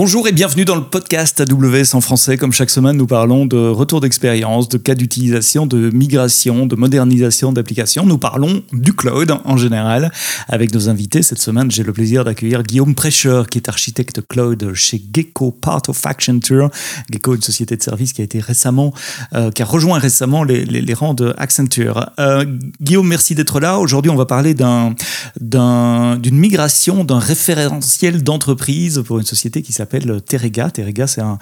Bonjour et bienvenue dans le podcast AWS en français. Comme chaque semaine, nous parlons de retour d'expérience, de cas d'utilisation, de migration, de modernisation d'applications. Nous parlons du cloud en général. Avec nos invités, cette semaine, j'ai le plaisir d'accueillir Guillaume Prêcheur, qui est architecte cloud chez Gecko, part of Accenture. Gecko, une société de services qui a été récemment, euh, qui a rejoint récemment les, rangs de Accenture. Euh, Guillaume, merci d'être là. Aujourd'hui, on va parler d'un, d'une migration d'un référentiel d'entreprise pour une société qui s'appelle s'appelle Terega. Terega, c'est un,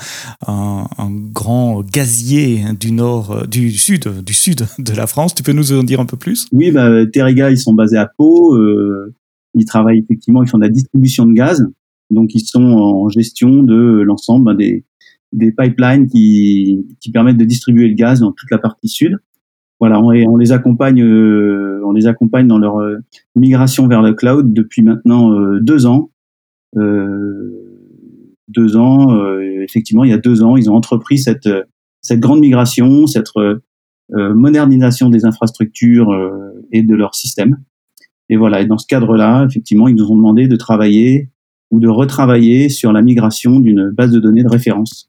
grand gazier du nord, euh, du sud, du sud de la France. Tu peux nous en dire un peu plus? Oui, bah, Terega, ils sont basés à Pau. Euh, ils travaillent effectivement, ils font de la distribution de gaz. Donc, ils sont en gestion de l'ensemble bah, des, des pipelines qui, qui permettent de distribuer le gaz dans toute la partie sud. Voilà, on, on les accompagne, euh, on les accompagne dans leur migration vers le cloud depuis maintenant deux ans. Euh, deux ans, euh, effectivement, il y a deux ans, ils ont entrepris cette, cette grande migration, cette euh, modernisation des infrastructures euh, et de leur système. Et voilà, et dans ce cadre-là, effectivement, ils nous ont demandé de travailler ou de retravailler sur la migration d'une base de données de référence.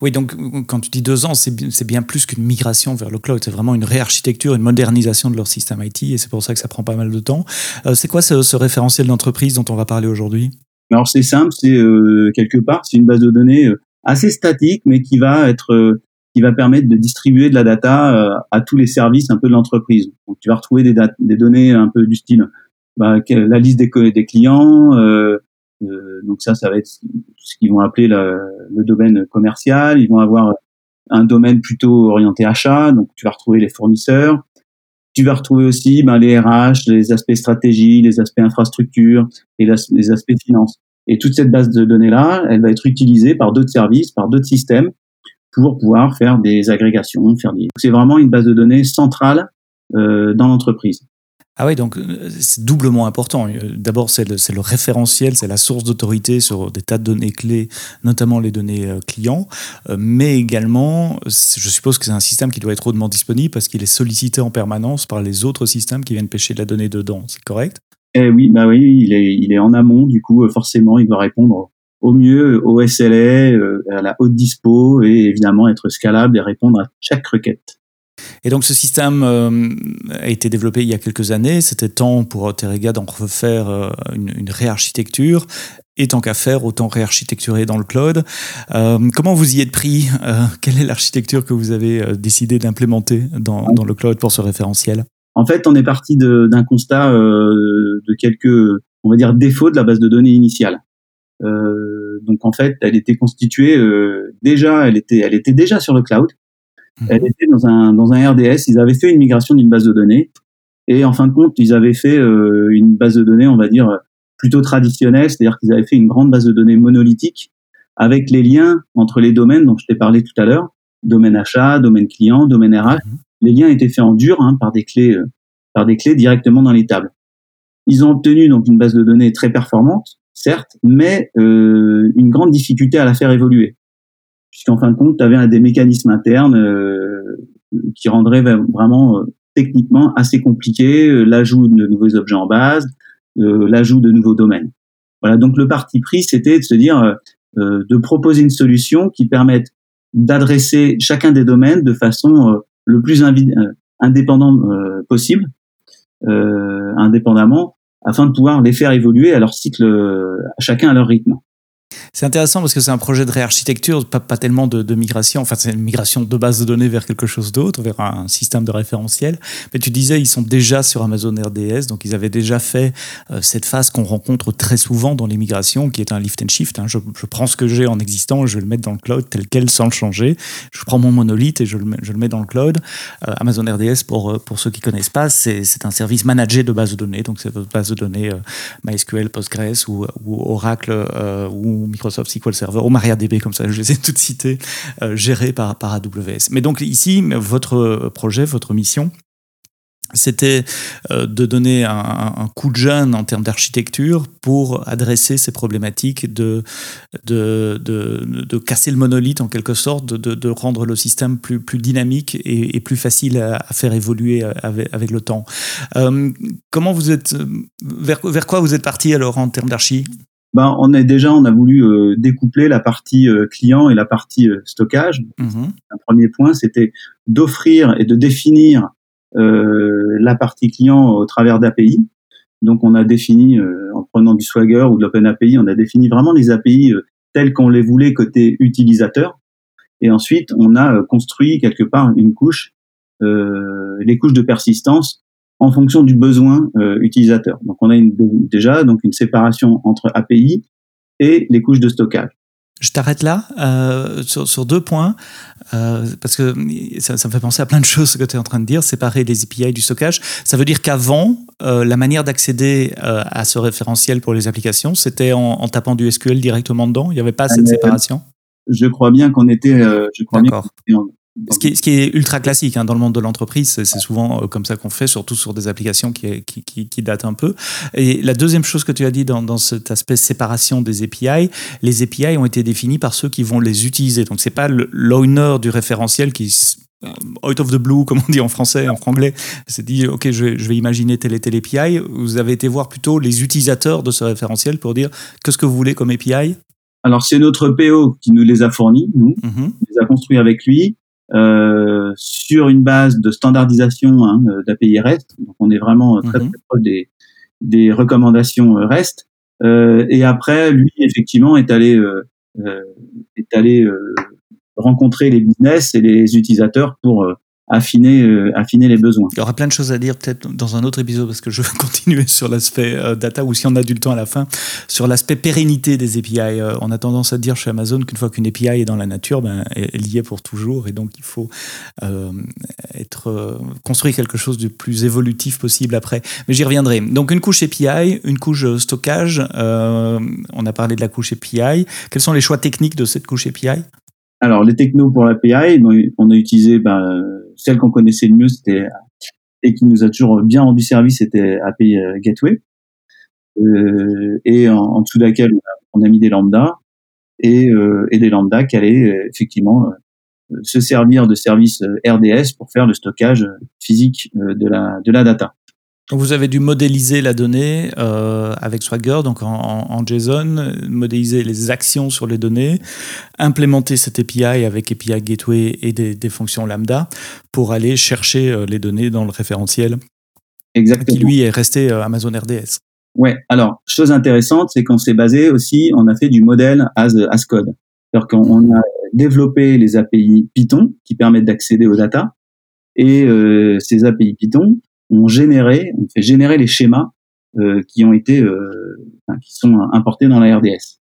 Oui, donc quand tu dis deux ans, c'est bien plus qu'une migration vers le cloud. C'est vraiment une réarchitecture, une modernisation de leur système IT, et c'est pour ça que ça prend pas mal de temps. c'est quoi ce, ce référentiel d'entreprise dont on va parler aujourd'hui? Alors c'est simple, c'est euh, quelque part, c'est une base de données euh, assez statique, mais qui va être, euh, qui va permettre de distribuer de la data à tous les services un peu de l'entreprise. Donc tu vas retrouver des, des données un peu du style bah, la liste des, des clients. donc ça, ça va être ce qu'ils vont appeler le domaine commercial. Ils vont avoir un domaine plutôt orienté achat. Donc tu vas retrouver les fournisseurs. Tu vas retrouver aussi ben, les RH, les aspects stratégie, les aspects infrastructure et les aspects finance. Et toute cette base de données-là, elle va être utilisée par d'autres services, par d'autres systèmes pour pouvoir faire des agrégations, faire des... C'est vraiment une base de données centrale euh, dans l'entreprise. Ah oui, donc euh, c'est doublement important. Euh, d'abord, c'est le, référentiel, c'est la source d'autorité sur des tas de données clés, notamment les données euh, clients, mais également, je suppose que c'est un système qui doit être hautement disponible parce qu'il est sollicité en permanence par les autres systèmes qui viennent pêcher de la donnée dedans. C'est correct? Eh oui, bah oui, il est, il est en amont, du coup, forcément, il doit répondre au mieux au SLA, à la haute dispo, et évidemment être scalable et répondre à chaque requête. Et donc ce système euh, a été développé il y a quelques années. C'était temps pour Terega d'en refaire euh, une, réarchitecture. Et tant qu'à faire, autant réarchitecturer dans le cloud. Euh, comment vous y êtes pris Quelle est l'architecture que vous avez décidé d'implémenter dans, dans, le cloud pour ce référentiel? En fait, on est parti d'un constat de quelques, on va dire, défauts de la base de données initiale. donc en fait, elle était constituée déjà, elle était, elle était déjà sur le cloud. Mhm. Elle était dans un, dans un RDS. Ils avaient fait une migration d'une base de données. Et en fin de compte, ils avaient fait euh, une base de données, on va dire, plutôt traditionnelle. C'est-à-dire qu'ils avaient fait une grande base de données monolithique avec les liens entre les domaines dont je t'ai parlé tout à l'heure. Domaine achat, domaine client, domaine RH. Mhm. Les liens étaient faits en dur hein, par des clés, euh, par des clés directement dans les tables. Ils ont obtenu donc une base de données très performante, certes, mais euh, une grande difficulté à la faire évoluer puisqu'en fin de compte, tu avais des mécanismes internes euh, qui rendraient vraiment euh, techniquement assez compliqué euh, l'ajout de nouveaux objets en base, l'ajout de nouveaux domaines. Voilà, donc le parti pris, c'était de se dire, de proposer une solution qui permette d'adresser chacun des domaines de façon le plus indépendant possible, indépendamment, afin de pouvoir les faire évoluer à leur cycle, à chacun à leur rythme. C'est intéressant parce que c'est un projet de réarchitecture, pas, tellement de, migration. Enfin, c'est une migration de base de données vers quelque chose d'autre, vers un système de référentiel. Mais tu disais, ils sont déjà sur Amazon RDS, donc ils avaient déjà fait euh, cette phase qu'on rencontre très souvent dans les migrations, qui est un lift and shift. Hein. Je, prends ce que j'ai en existant, je vais le mettre dans le cloud tel quel sans le changer. Je prends mon monolithe et je le mets, dans le cloud. Euh, Amazon RDS, pour, euh, pour ceux qui connaissent pas, c'est un service managé de base de données. Donc, c'est votre base de données MySQL, Postgres ou, ou Oracle ou Microsoft SQL Server ou MariaDB, comme ça, je les ai toutes citées, euh, gérées par, par AWS. Mais donc ici, votre projet, votre mission, c'était euh, de donner un, coup de jeune en termes d'architecture pour adresser ces problématiques de, de, de, casser le monolithe en quelque sorte, de, de rendre le système plus, plus dynamique et, plus facile à, faire évoluer avec, le temps. Euh, comment vous êtes, vers, vers quoi vous êtes parti alors en termes d'archi? Ben, on est déjà, on a voulu euh, découpler la partie euh, client et la partie euh, stockage. Mhm. Un premier point, c'était d'offrir et de définir la partie client au travers d'API. Donc, on a défini, en prenant du Swagger ou de l'Open API, on a défini vraiment les API telles qu'on les voulait côté utilisateur. Et ensuite, on a construit quelque part une couche, les couches de persistance en fonction du besoin euh, utilisateur. Donc on a une, déjà donc une séparation entre API et les couches de stockage. Je t'arrête là euh, sur, sur, deux points, euh, parce que ça, ça, me fait penser à plein de choses ce que tu es en train de dire, séparer les API du stockage. Ça veut dire qu'avant, euh, la manière d'accéder euh, à ce référentiel pour les applications, c'était en, en, tapant du SQL directement dedans? Il n'y avait pas cette séparation? Je crois bien qu'on était, je crois bien ce qui, est, ce qui, est, ultra classique hein, dans le monde de l'entreprise, c'est souvent euh, comme ça qu'on fait, surtout sur des applications qui, qui, qui, datent un peu. Et la deuxième chose que tu as dit dans, dans cet aspect séparation des API, les API ont été définis par ceux qui vont les utiliser. Donc c'est pas l'owner du référentiel qui euh, out of the blue, comme on dit en français, en franglais, c'est dit, OK, je vais, je vais imaginer tel et tel API. Vous avez été voir plutôt les utilisateurs de ce référentiel pour dire qu'est-ce que vous voulez comme API Alors, c'est notre PO qui nous les a fournis, nous, mm -hmm. les a construits avec lui. Euh, sur une base de standardisation hein, d'API REST. Donc on est vraiment très, mhm. très proche des, des recommandations REST. Euh, et après, lui, effectivement, est allé, euh, est allé rencontrer les business et les utilisateurs pour affiner, euh, affiner les besoins. Il y aura plein de choses à dire peut-être dans un autre épisode parce que je vais continuer sur l'aspect euh, data ou si on a du temps à la fin, sur l'aspect pérennité des API. Euh, on a tendance à dire chez Amazon qu'une fois qu'une API est dans la nature, ben, elle y est pour toujours et donc il faut euh, être euh, construire quelque chose de plus évolutif possible après. Mais j'y reviendrai. Donc une couche API, une couche stockage. on a parlé de la couche API. Quels sont les choix techniques de cette couche API alors, les technos pour l'API, on a utilisé ben, celle qu'on connaissait le mieux, c'était et qui nous a toujours bien rendu service, c'était API euh, Gateway. Euh, et en, en, dessous de laquelle on a, mis des lambdas et, euh, et des lambdas qui allaient euh, effectivement euh, se servir de services RDS pour faire le stockage physique de la, de la data. Vous avez dû modéliser la donnée euh, avec Swagger, donc en, en, JSON, modéliser les actions sur les données, implémenter cette API avec API Gateway et des, des fonctions lambda pour aller chercher euh, les données dans le référentiel Exactement. qui lui est resté euh, Amazon RDS. Ouais, alors, chose intéressante, c'est qu'on s'est basé aussi, on a fait du modèle as, as code. C'est-à-dire qu'on a développé les API Python qui permettent d'accéder aux data. Et euh, ces API Python, on généré, on fait générer les schémas euh, qui ont été, euh, qui sont importés dans la RDS.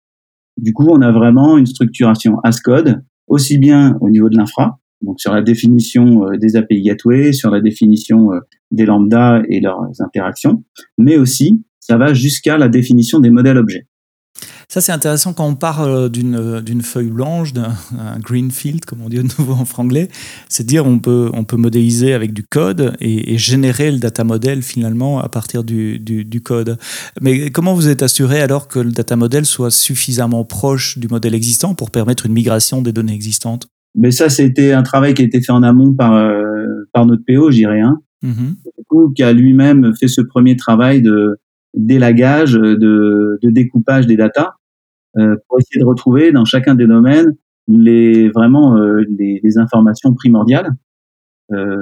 Du coup, on a vraiment une structuration as code, aussi bien au niveau de l'infra, donc sur la définition euh, des API gateway, sur la définition euh, des lambdas et leurs interactions, mais aussi ça va jusqu'à la définition des modèles objets. Ça, c'est intéressant quand on parle d'une, d'une feuille blanche, d'un green field, comme on dit de nouveau en franglais. C'est dire on peut, on peut modéliser avec du code et, et générer le data model finalement à partir du, du, du, code. Mais comment vous êtes assuré alors que le data model soit suffisamment proche du modèle existant pour permettre une migration des données existantes? Mais ça, c'était un travail qui a été fait en amont par, euh, par notre PO, j'irais, hein, mm-hmm. qui a lui-même fait ce premier travail de d'élagage, de, de découpage des datas euh, pour essayer de retrouver dans chacun des domaines les vraiment euh, les, les, informations primordiales euh,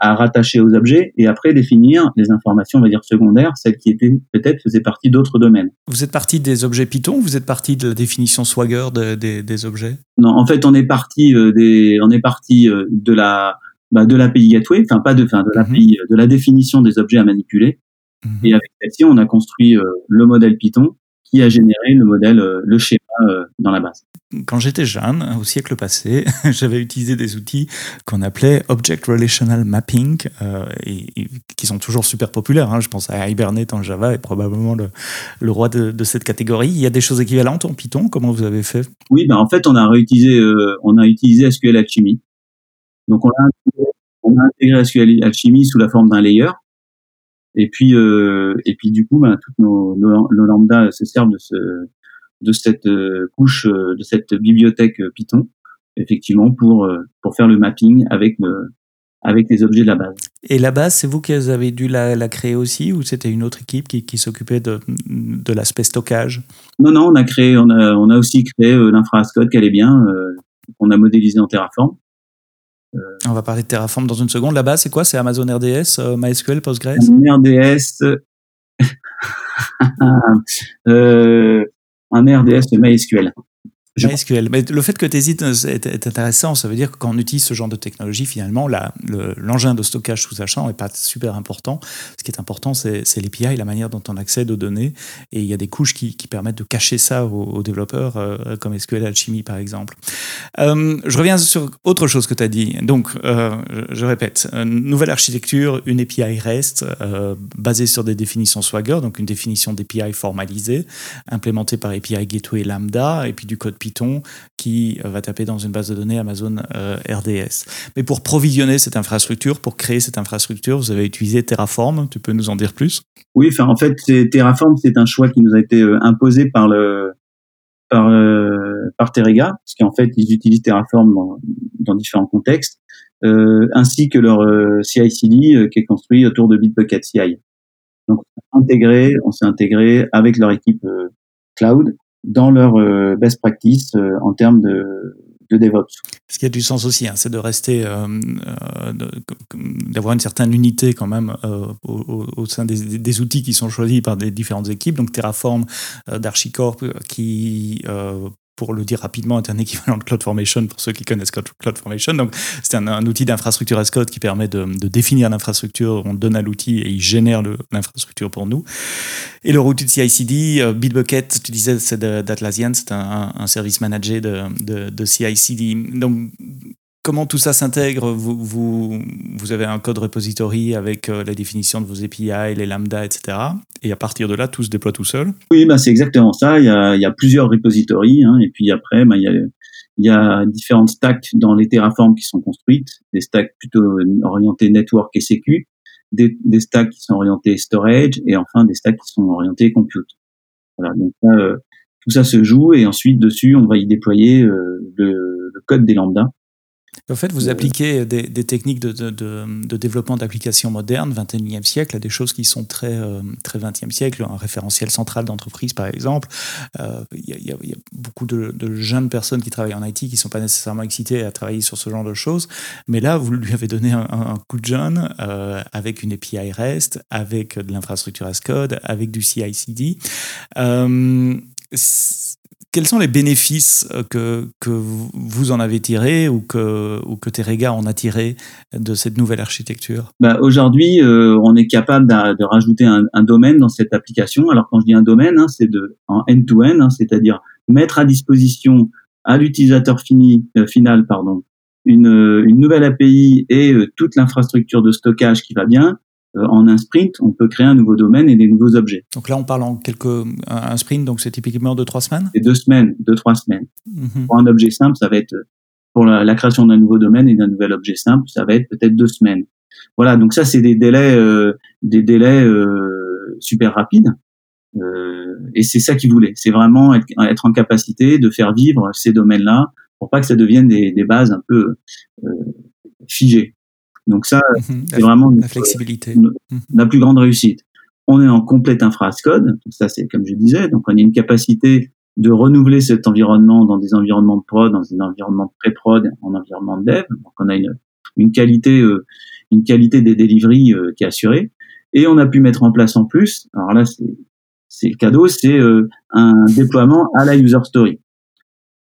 à rattacher aux objets et après définir les informations on va dire secondaires celles qui étaient peut-être faisaient partie d'autres domaines. Vous êtes parti des objets Python vous êtes parti de la définition Swagger de, des, des objets? Non en fait on est parti euh, des on est parti euh, de la bah, de l'API gateway enfin pas de enfin de l'API mm -hmm. de la définition des objets à manipuler et avec celle-ci, on a construit euh, le modèle Python qui a généré le modèle, euh, le schéma euh, dans la base. Quand j'étais jeune, au siècle passé, j'avais utilisé des outils qu'on appelait Object Relational Mapping, euh, et, et, qui sont toujours super populaires. Hein. Je pense à Hibernate en Java est probablement le, le roi de, de, cette catégorie. Il y a des choses équivalentes en Python. Comment vous avez fait? Oui, ben en fait, on a réutilisé, euh, on a utilisé SQL Alchemy. Donc on a, on a intégré SQL Alchemy sous la forme d'un layer et puis, euh, et puis du coup, ben, toutes nos, nos, nos, lambdas se servent de, ce, de cette euh, couche, euh, de cette bibliothèque Python, effectivement, pour, pour faire le mapping avec, avec les objets de la base. Et la base, c'est vous qui avez dû la, créer aussi ou c'était une autre équipe qui, s'occupait de, de l'aspect stockage? Non, non, on a créé, on a, on a aussi créé euh, l'infrastructure qu'elle est bien, euh, qu'on a modélisé en Terraform. Euh, on va parler de Terraform dans une seconde. La base, c'est quoi? C'est Amazon RDS, MySQL, Postgres? RDS, un RDS MySQL. MySQL. Mais le fait que tu hésites est, intéressant. Ça veut dire que quand on utilise ce genre de technologie, finalement, l'engin de stockage sous-jacent n'est pas super important. Ce qui est important, c'est l'API, la manière dont on accède aux données. Et il y a des couches qui, permettent de cacher ça aux, développeurs, euh, comme SQL Alchemy, par exemple. Euh, je reviens sur autre chose que tu as dit. Donc, euh, je répète, une nouvelle architecture, une API REST basée sur des définitions Swagger, donc une définition d'API formalisée, implémentée par API Gateway Lambda, et puis du code Python qui euh, va taper dans une base de données Amazon euh, RDS. Mais pour provisionner cette infrastructure, pour créer cette infrastructure, vous avez utilisé Terraform. Tu peux nous en dire plus? Oui, en fait, Terraform, c'est un choix qui nous a été euh, imposé par le par par Terrega, parce qu'en fait, ils utilisent Terraform dans, différents contextes, ainsi que leur CI/CD qui est construit autour de Bitbucket CI. Donc, intégré, on s'est intégré avec leur équipe cloud dans leur euh, best practice euh, en termes de, de DevOps. Ce qui a du sens aussi, hein, c'est de rester, euh, d'avoir une certaine unité quand même au, sein des, outils qui sont choisis par des différentes équipes. Donc Terraform d'Archicorp qui pour le dire rapidement, est un équivalent de CloudFormation pour ceux qui connaissent CloudFormation. Donc, c'est un, outil d'infrastructure as code qui permet de, définir l'infrastructure. On donne à l'outil et il génère l'infrastructure pour nous. Et le outil de CI/CD, euh, Bitbucket, tu disais, c'est d'Atlassian, c'est un, service managé de, de, de CI/CD. Donc, comment tout ça s'intègre? Vous, vous, vous, avez un code repository avec euh, la définition de vos API, les lambda, etc. Et à partir de là, tout se déploie tout seul? Oui, bah, c'est exactement ça. Il y a, il y a plusieurs repositories. Hein, et puis après, bah, il, y a, il y a différentes stacks dans les Terraform qui sont construites. Des stacks plutôt orientés network et sécu. Des, des stacks qui sont orientés storage. Et enfin, des stacks qui sont orientés compute. Voilà, donc euh, tout ça se joue. Et ensuite, dessus, on va y déployer euh, le, le code des lambda en fait, vous appliquez des, techniques de, de, développement d'applications modernes, 21e siècle, à des choses qui sont très, euh, très 20e siècle, un référentiel central d'entreprise, par exemple. Euh, il y, a beaucoup de, jeunes personnes qui travaillent en IT qui ne sont pas nécessairement excitées à travailler sur ce genre de choses. Mais là, vous lui avez donné un, coup de jeune euh, avec une API REST, avec de l'infrastructure as code, avec du CI/CD quels sont les bénéfices euh, que, que vous en avez tirés ou que, ou que Terega en a tiré de cette nouvelle architecture? Bah Aujourd'hui, euh, on est capable de, rajouter un, domaine dans cette application. Alors quand je dis un domaine, hein, c'est de en end-to-end, hein, c'est-à-dire mettre à disposition à l'utilisateur fini, euh, final pardon, une, une nouvelle API et toute l'infrastructure de stockage qui va bien, en un sprint, on peut créer un nouveau domaine et des nouveaux objets. Donc là, on parle en quelques un sprint, donc c'est typiquement de trois semaines? C'est deux semaines, deux trois semaines. Mhm. Pour un objet simple, ça va être pour la, création d'un nouveau domaine et d'un nouvel objet simple, ça va être peut-être deux semaines. Voilà, donc ça c'est des délais, euh, des délais euh, super rapides. et c'est ça qu'ils voulaient. C'est vraiment être, en capacité de faire vivre ces domaines-là pour pas que ça devienne des, des bases un peu figées. Donc ça, mhm. c'est vraiment la flexibilité. Mhm. la plus grande réussite. On est en complète infrascode, ça c'est comme je disais, donc on a une capacité de renouveler cet environnement dans des environnements de prod, dans des environnements de pré-prod, en environnement de dev. Donc on a une, une qualité, euh, une qualité des deliveries euh, qui est assurée. Et on a pu mettre en place en plus, alors là c'est le cadeau, c'est euh, un déploiement à la user story.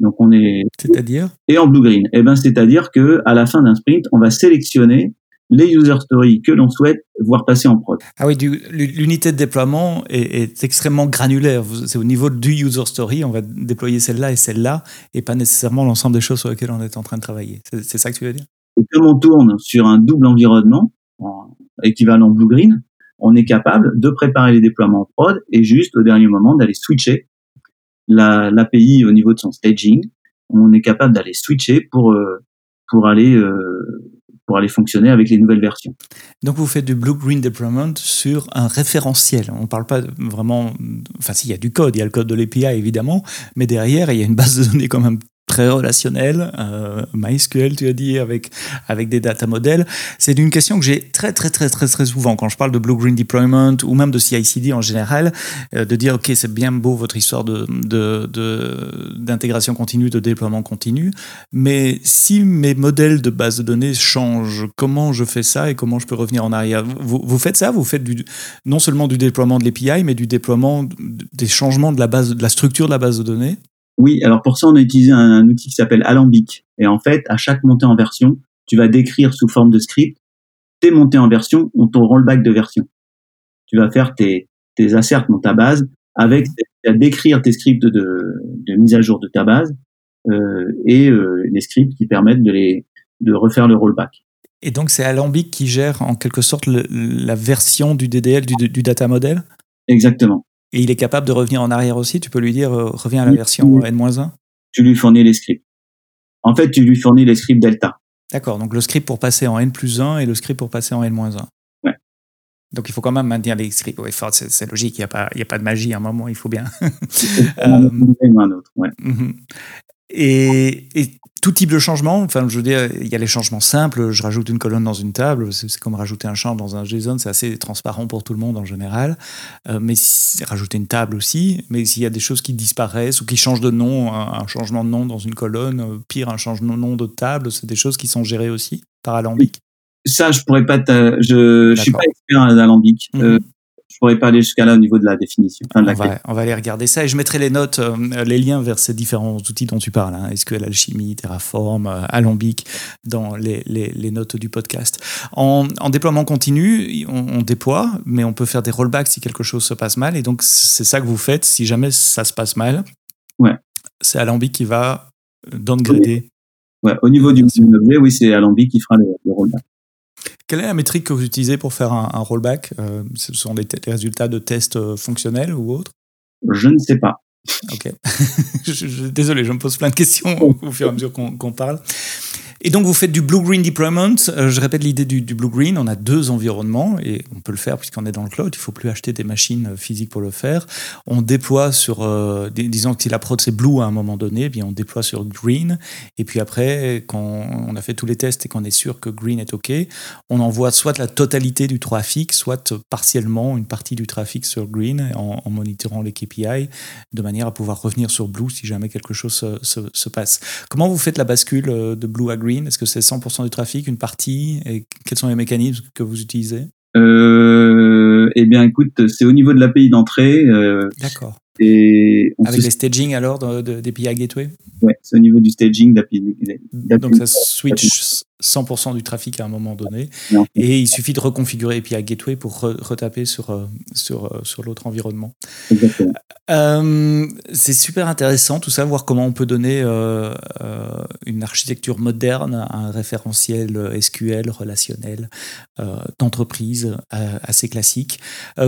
Donc on est c'est-à-dire et en blue green. Eh ben c'est-à-dire que à la fin d'un sprint, on va sélectionner les user stories que l'on souhaite voir passer en prod. Ah oui, l'unité de déploiement est, extrêmement granulaire. C'est au niveau du user story, on va déployer celle-là et celle-là, et pas nécessairement l'ensemble des choses sur lesquelles on est en train de travailler. C'est ça que tu veux dire? Et comme on tourne sur un double environnement, équivalent blue-green, on est capable de préparer les déploiements en prod et juste au dernier moment d'aller switcher l'API au niveau de son staging, on est capable d'aller switcher pour euh, pour aller euh, pour aller fonctionner avec les nouvelles versions. Donc vous faites du blue-green deployment sur un référentiel. On ne parle pas vraiment... Enfin si, il y a du code, il y a le code de l'API évidemment, mais derrière, il y a une base de données quand même très relationnel, euh, MySQL, tu as dit, avec, avec des data models. C'est une question que j'ai très, très, très, très, très souvent quand je parle de Blue Green Deployment ou même de CI/CD en général, euh, de dire, OK, c'est bien beau votre histoire de, de, d'intégration continue, de déploiement continu, mais si mes modèles de base de données changent, comment je fais ça et comment je peux revenir en arrière? Vous, vous faites ça? Vous faites du, non seulement du déploiement de l'API, mais du déploiement des changements de la, base, de la structure de la base de données? Oui, alors pour ça, on a utilisé un, outil qui s'appelle Alambic. Et en fait, à chaque montée en version, tu vas décrire sous forme de script tes montées en version ou ton rollback de version. Tu vas faire tes, tes asserts dans ta base avec à décrire tes scripts de, de, mise à jour de ta base euh, et euh, les scripts qui permettent de les de refaire le rollback. Et donc c'est Alambic qui gère en quelque sorte la version du DDL du, du data model? Exactement. Et il est capable de revenir en arrière aussi Tu peux lui dire, euh, reviens à la version N-1 Tu lui fournis les scripts. En fait, tu lui fournis les scripts Delta. D'accord, donc le script pour passer en N plus 1 et le script pour passer en N-1. Ouais. Donc il faut quand même maintenir les scripts. Ouais, c'est logique, il n'y a, pas, a pas de magie à un moment, il faut bien. euh, un autre, ouais. Mhm. Et, et, tout type de changement, enfin, je veux dire, il y a les changements simples. Je rajoute une colonne dans une table, c'est comme rajouter un champ dans un JSON, c'est assez transparent pour tout le monde en général. Euh, mais rajouter une table aussi. Mais s'il y a des choses qui disparaissent ou qui changent de nom, un, changement de nom dans une colonne, euh, pire, un changement de nom de table, c'est des choses qui sont gérées aussi par Alambic. Ça, je pourrais pas. Je, je suis pas expert en Alambic. Euh, je pourrais pas aller jusqu'à là au niveau de la définition. on, va, on, va, aller regarder ça et je mettrai les notes, euh, les liens vers ces différents outils dont tu parles, hein, SQL Alchemy, Terraform, euh, Alambic, dans les, les, les, notes du podcast. En, en déploiement continu, on, on, déploie, mais on peut faire des rollbacks si quelque chose se passe mal. Et donc, c'est ça que vous faites si jamais ça se passe mal. Ouais. C'est Alambic qui va downgrader. Ouais, au niveau du objet, oui, c'est Alambic qui fera le, le rollback. Quelle est la métrique que vous utilisez pour faire un, rollback euh, Ce sont des, résultats de tests euh, fonctionnels ou autres? Je ne sais pas. Ok. désolé, je me pose plein de questions au, fur et à mesure qu'on parle. Et donc, vous faites du blue-green deployment. Euh, je répète l'idée du, blue-green. On a deux environnements et on peut le faire puisqu'on est dans le cloud. Il ne faut plus acheter des machines euh, physiques pour le faire. On déploie sur, euh, disons que si la prod c'est blue à un moment donné, eh bien on déploie sur green. Et puis après, quand on a fait tous les tests et qu'on est sûr que green est OK, on envoie soit la totalité du trafic, soit partiellement une partie du trafic sur green en, monitorant les KPI de manière à pouvoir revenir sur blue si jamais quelque chose se, se, se passe. Comment vous faites la bascule de blue à green? Est-ce que c'est 100% du trafic, une partie Et quels sont les mécanismes que vous utilisez? Euh, Eh bien, écoute, c'est au niveau de l'API d'entrée. Euh, D'accord. Et Avec les staging alors d'API Gateway? Ouais, c'est au niveau du staging d'API. Donc ça switch 100% du trafic à un moment donné. Et il suffit de reconfigurer API Gateway pour retaper sur, euh, sur, euh, sur l'autre environnement. Euh, c'est super intéressant tout ça, voir comment on peut donner euh, une architecture moderne à un référentiel SQL relationnel d'entreprise assez classique.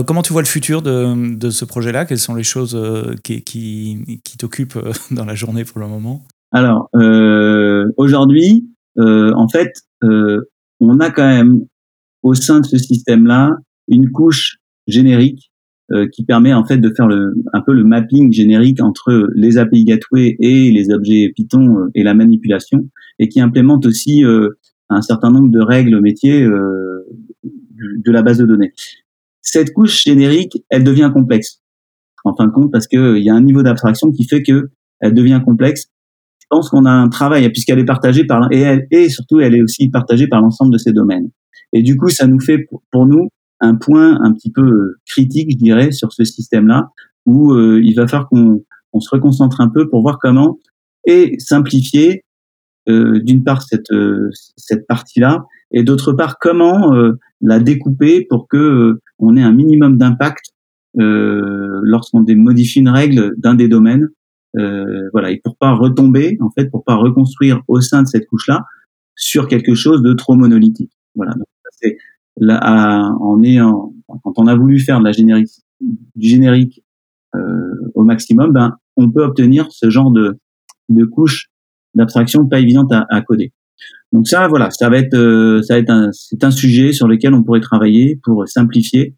comment tu vois le futur de, de ce projet-là? Quelles sont les choses qui, qui, qui t'occupent dans la journée pour le moment? Alors, aujourd'hui, en fait, euh, on a quand même au sein de ce système-là une couche générique euh, qui permet en fait de faire le, un peu le mapping générique entre les API Gateway et les objets Python et la manipulation, et qui implémente aussi un certain nombre de règles métiers de la base de données. Cette couche générique, elle devient complexe en fin de compte parce qu'il y a un niveau d'abstraction qui fait que elle devient complexe je pense qu'on a un travail puisqu'elle est partagée par et elle et surtout elle est aussi partagée par l'ensemble de ces domaines. Et du coup, ça nous fait pour, nous un point un petit peu euh, critique, je dirais, sur ce système-là, où euh, il va falloir qu'on on se reconcentre un peu pour voir comment et simplifier euh, d'une part cette cette partie-là et d'autre part comment la découper pour que on ait un minimum d'impact lorsqu'on modifie une règle d'un des domaines euh, voilà, et pour pas retomber, en fait, pour pas reconstruire au sein de cette couche-là sur quelque chose de trop monolithique. Voilà. Donc, c'est là, on est en, quand on a voulu faire de la générique, du générique euh, au maximum, ben, on peut obtenir ce genre de, de couche d'abstraction pas évidente à, à, coder. Donc ça, voilà, ça va être, euh, ça va être c'est un sujet sur lequel on pourrait travailler pour simplifier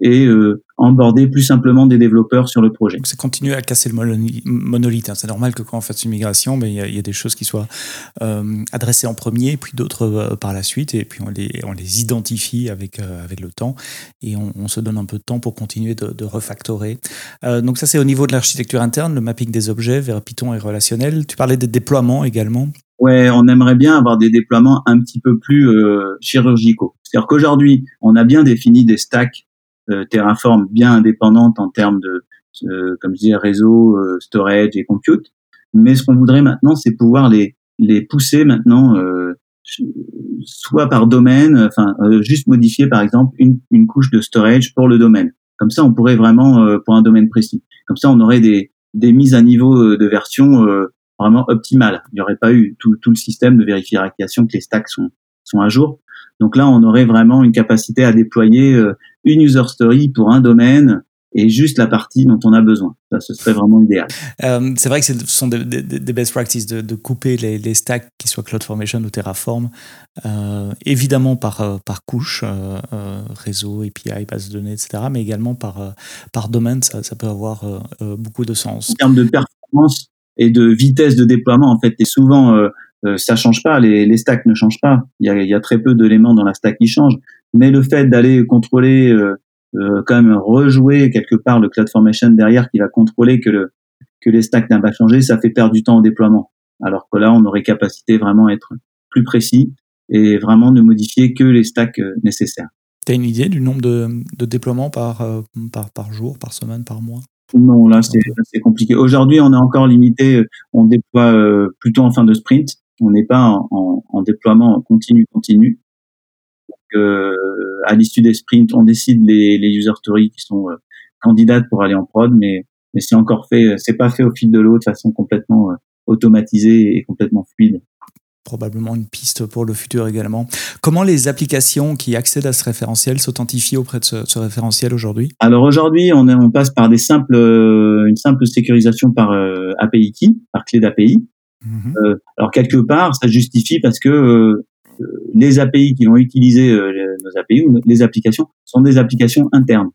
et euh, emborder plus simplement des développeurs sur le projet. C'est continuer à casser le monolithe. Hein. C'est normal que quand on fasse une migration, mais il y, a des choses qui soient euh, adressées en premier, puis d'autres euh, par la suite, et puis on les, on les identifie avec, euh, avec le temps, et on, on, se donne un peu de temps pour continuer de, de refactorer. Donc ça, c'est au niveau de l'architecture interne, le mapping des objets vers Python et relationnel. Tu parlais des déploiements également. Ouais, on aimerait bien avoir des déploiements un petit peu plus chirurgicaux. C'est-à-dire qu'aujourd'hui, on a bien défini des stacks Terraform bien indépendante en termes de, euh, comme je disais, réseau, euh, storage et compute. Mais ce qu'on voudrait maintenant, c'est pouvoir les les pousser maintenant, soit par domaine, enfin juste modifier par exemple une, une couche de storage pour le domaine. Comme ça, on pourrait vraiment pour un domaine précis. Comme ça, on aurait des des mises à niveau de version vraiment optimales. Il n'y aurait pas eu tout, tout le système de vérification que les stacks sont sont à jour. Donc là, on aurait vraiment une capacité à déployer euh, une user story pour un domaine et juste la partie dont on a besoin. Ça, ce serait vraiment idéal. Euh, c'est vrai que ce sont des, best practices de, couper les, stacks, qui soient CloudFormation ou Terraform, euh, évidemment par, par couche, réseau, API, base de données, etc., mais également par, par domaine, ça, ça peut avoir beaucoup de sens. En termes de performance et de vitesse de déploiement, en fait, et souvent euh, ça change pas, les, les, stacks ne changent pas. Il y a, il y a très peu d'éléments dans la stack qui changent. Mais le fait d'aller contrôler, euh, euh, quand même rejouer quelque part le CloudFormation derrière qui va contrôler que, le, que les stacks n'ont pas changé, ça fait perdre du temps au déploiement. Alors que là, on aurait capacité vraiment à être plus précis et vraiment ne modifier que les stacks nécessaires. Tu as une idée du nombre de, de déploiements par, par, par jour, par semaine, par mois? Non, là c'est compliqué. Aujourd'hui, on est encore limité. On déploie plutôt en fin de sprint on n'est pas en, en, déploiement continu continu. Donc, euh, à l'issue des sprints, on décide les, les user stories qui sont euh, candidates pour aller en prod, mais mais c'est encore fait, c'est pas fait au fil de l'eau de façon complètement euh, automatisée et complètement fluide probablement une piste pour le futur également. Comment les applications qui accèdent à ce référentiel s'authentifient auprès de ce, référentiel aujourd'hui? Alors aujourd'hui, on, on, passe par des simples, une simple sécurisation par API key, par clé d'API. Mhm. Euh, alors quelque part, ça justifie parce que euh, les API qui vont utiliser euh, nos API ou les applications sont des applications internes.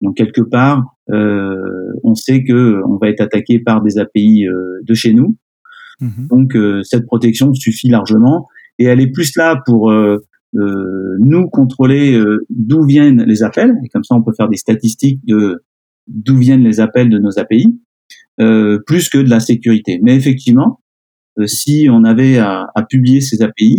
Donc quelque part, on sait que on va être attaqué par des API de chez nous. Mhm. Donc cette protection suffit largement et elle est plus là pour nous contrôler d'où viennent les appels et comme ça on peut faire des statistiques de d'où viennent les appels de nos API euh, plus que de la sécurité. Mais effectivement, euh, si on avait à, à, publier ces API,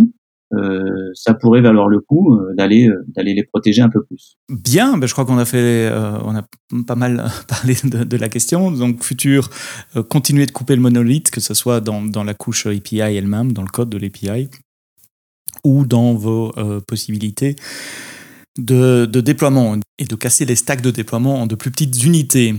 euh, ça pourrait valoir le coup euh, d'aller d'aller les protéger un peu plus. Bien, ben je crois qu'on a fait, on a pas mal parlé de, la question. Donc futur, continuer de couper le monolithe, que ce soit dans, dans la couche API elle-même, dans le code de l'API, ou dans vos possibilités de déploiement et de casser les stacks de déploiement en de plus petites unités.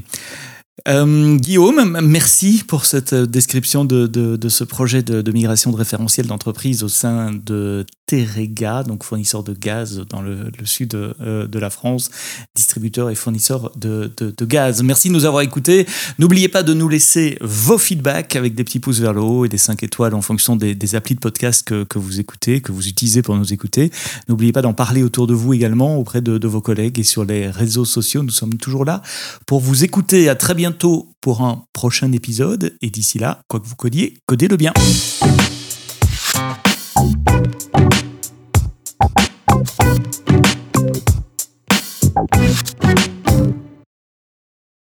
Euh, Guillaume, merci pour cette description de, de, de ce projet de, de, migration de référentiel d'entreprise au sein de Terega, donc fournisseur de gaz dans le, le sud euh, de la France, distributeur et fournisseur de, gaz. Merci de nous avoir écoutés. N'oubliez pas de nous laisser vos feedbacks avec des petits pouces vers le haut et des 5 étoiles en fonction des, des applis de podcast que, vous écoutez, que vous utilisez pour nous écouter. N'oubliez pas d'en parler autour de vous également, auprès de, de vos collègues et sur les réseaux sociaux. Nous sommes toujours là pour vous écouter. À très bientôt pour un prochain épisode. Et d'ici là, quoi que vous codiez, codez-le bien.